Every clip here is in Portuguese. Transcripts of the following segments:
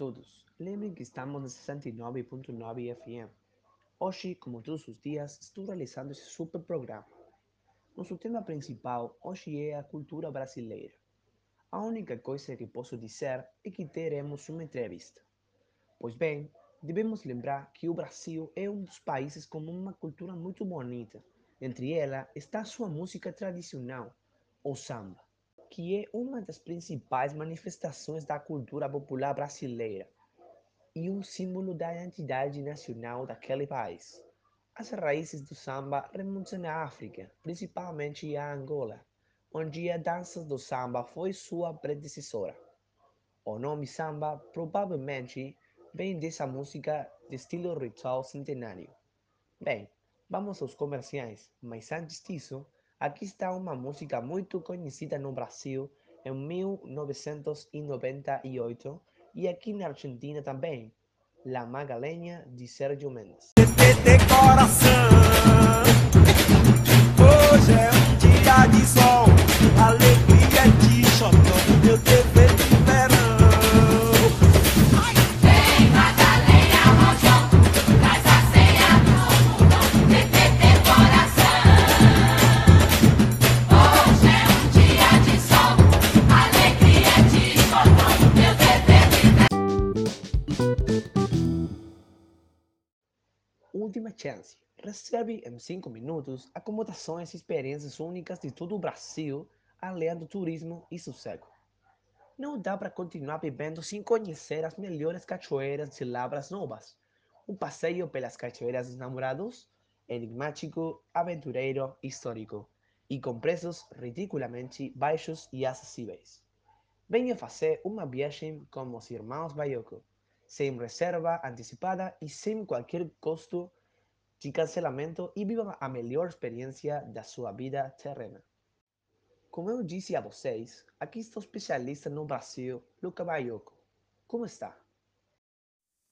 todos. Lembrem que estamos na 69.9 FM. Hoje, como todos os dias, estou realizando esse super programa. Nosso tema principal hoje é a cultura brasileira. A única coisa que posso dizer é que teremos uma entrevista. Pois bem, devemos lembrar que o Brasil é um dos países com uma cultura muito bonita. Entre ela está sua música tradicional, o samba, que é uma das principais manifestações da cultura popular brasileira e um símbolo da identidade nacional daquele país. As raízes do samba remontam à África, principalmente a Angola, onde a dança do samba foi sua predecessora. O nome samba provavelmente vem dessa música de estilo ritual centenário. Bem, vamos aos comerciais, mas antes disso, aqui está uma música muito conhecida no Brasil em 1998 e aqui na Argentina também, La Magaleña de Sérgio Mendes. de coração. Chance. Reserve em 5 minutos acomodações e experiências únicas de todo o Brasil, além do turismo e sossego. Não dá para continuar vivendo sem conhecer as melhores cachoeiras de Lavras Novas. Um passeio pelas cachoeiras dos namorados, enigmático, aventureiro, histórico e com preços ridiculamente baixos e acessíveis. Venha fazer uma viagem com os irmãos Baioco, sem reserva antecipada e sem qualquer custo de cancelamento e viva a melhor experiência da sua vida terrena. Como eu disse a vocês, aqui está o especialista no Brasil, Luca Baioco. Como está?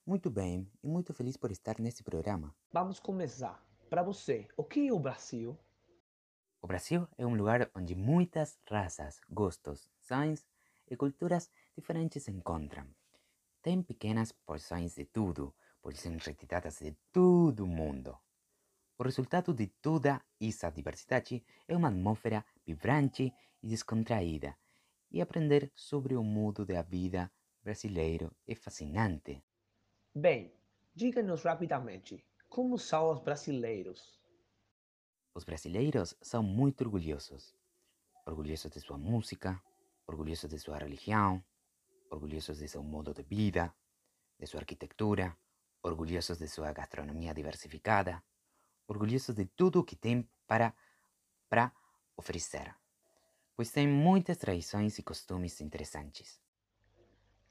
Muito bem e muito feliz por estar neste programa. Vamos começar. Para você, o que é o Brasil? O Brasil é um lugar onde muitas raças, gostos, sonhos e culturas diferentes se encontram. Tem pequenas porções de tudo, por serem retiradas de todo o mundo. O resultado de toda essa diversidade é uma atmosfera vibrante e descontraída, e aprender sobre o mundo da vida brasileiro é fascinante. Bem, diga-nos rapidamente, como são os brasileiros? Os brasileiros são muito orgulhosos. Orgulhosos de sua música, orgulhosos de sua religião, orgulhosos de seu modo de vida, de sua arquitetura, orgulhosos de sua gastronomia diversificada, orgulhosos de tudo o que tem para, para oferecer, pois tem muitas tradições e costumes interessantes.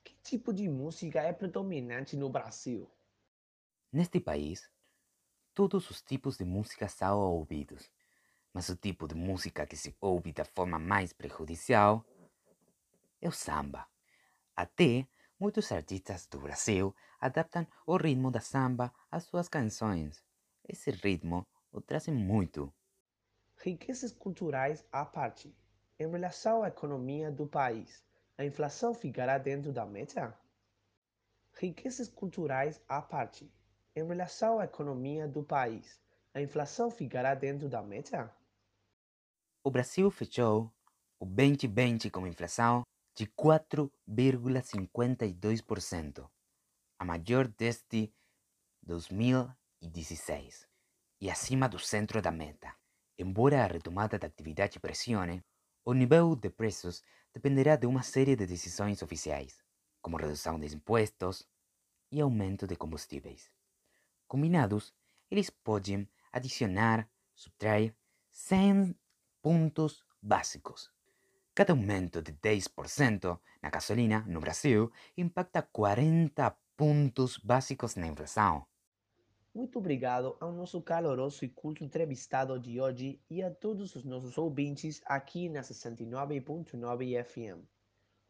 Que tipo de música é predominante no Brasil? Neste país, todos os tipos de música são ouvidos, mas o tipo de música que se ouve da forma mais prejudicial é o samba. Até muitos artistas do Brasil adaptam o ritmo da samba às suas canções. Esse ritmo o trazem muito. Riquezas culturais à parte. Em relação à economia do país, a inflação ficará dentro da meta? Riquezas culturais à parte. Em relação à economia do país, a inflação ficará dentro da meta? O Brasil fechou o 2020 com inflação de 4,52%, a maior desde 2016, e acima do centro da meta. Embora a retomada da atividade pressione, o nível de preços dependerá de uma série de decisões oficiais, como redução de impostos e aumento de combustíveis. Combinados, eles podem adicionar, subtrair 100 pontos básicos. Cada aumento de 10% na gasolina no Brasil impacta 40 pontos básicos na inflação. Muito obrigado ao nosso caloroso e culto entrevistado de hoje e a todos os nossos ouvintes aqui na 69.9 FM.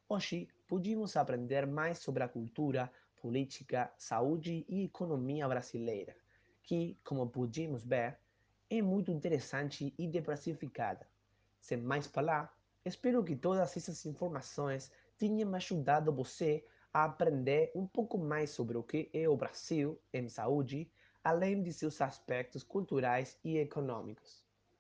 Hoje pudimos aprender mais sobre a cultura, política, saúde e economia brasileira, que, como pudimos ver, é muito interessante e diversificada. Sem mais falar, espero que todas essas informações tenham ajudado você a aprender um pouco mais sobre o que é o Brasil em saúde, além de seus aspectos culturais e econômicos.